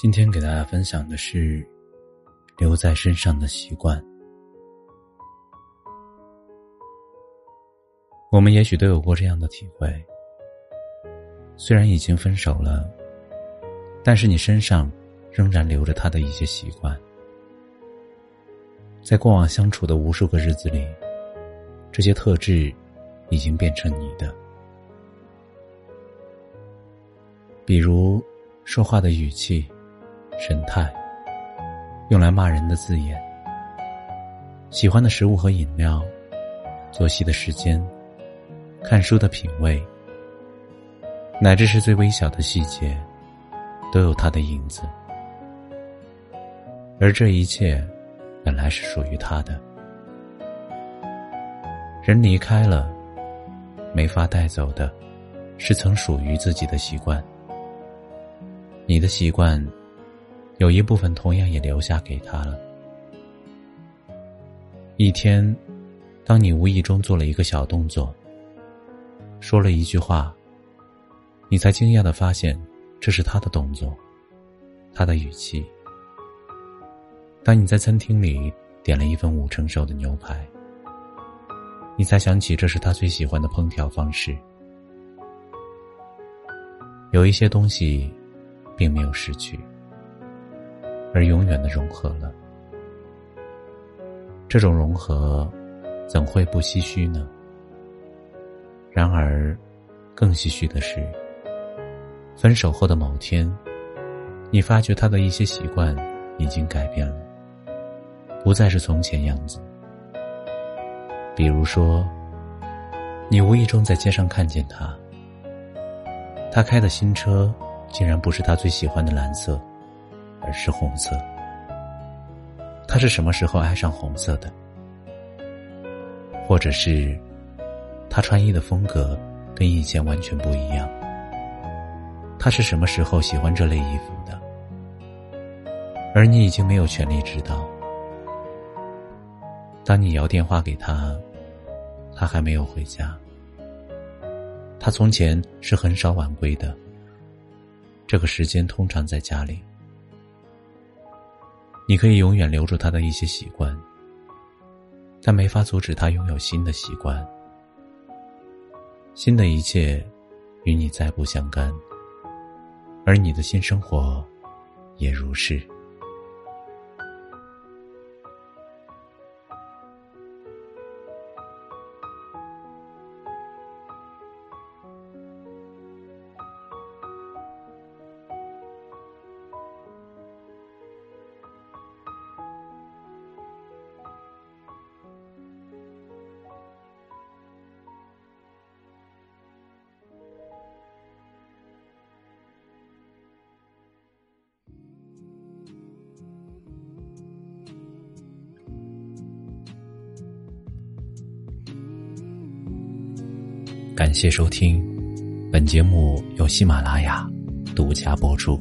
今天给大家分享的是留在身上的习惯。我们也许都有过这样的体会：虽然已经分手了，但是你身上仍然留着他的一些习惯。在过往相处的无数个日子里，这些特质已经变成你的，比如说话的语气。神态，用来骂人的字眼，喜欢的食物和饮料，作息的时间，看书的品味，乃至是最微小的细节，都有他的影子。而这一切，本来是属于他的。人离开了，没法带走的，是曾属于自己的习惯。你的习惯。有一部分同样也留下给他了。一天，当你无意中做了一个小动作，说了一句话，你才惊讶的发现，这是他的动作，他的语气。当你在餐厅里点了一份五成熟的牛排，你才想起这是他最喜欢的烹调方式。有一些东西，并没有失去。而永远的融合了，这种融合怎会不唏嘘呢？然而，更唏嘘的是，分手后的某天，你发觉他的一些习惯已经改变了，不再是从前样子。比如说，你无意中在街上看见他，他开的新车竟然不是他最喜欢的蓝色。而是红色。他是什么时候爱上红色的？或者是他穿衣的风格跟以前完全不一样？他是什么时候喜欢这类衣服的？而你已经没有权利知道。当你摇电话给他，他还没有回家。他从前是很少晚归的，这个时间通常在家里。你可以永远留住他的一些习惯，但没法阻止他拥有新的习惯。新的一切与你再不相干，而你的新生活也如是。感谢收听，本节目由喜马拉雅独家播出。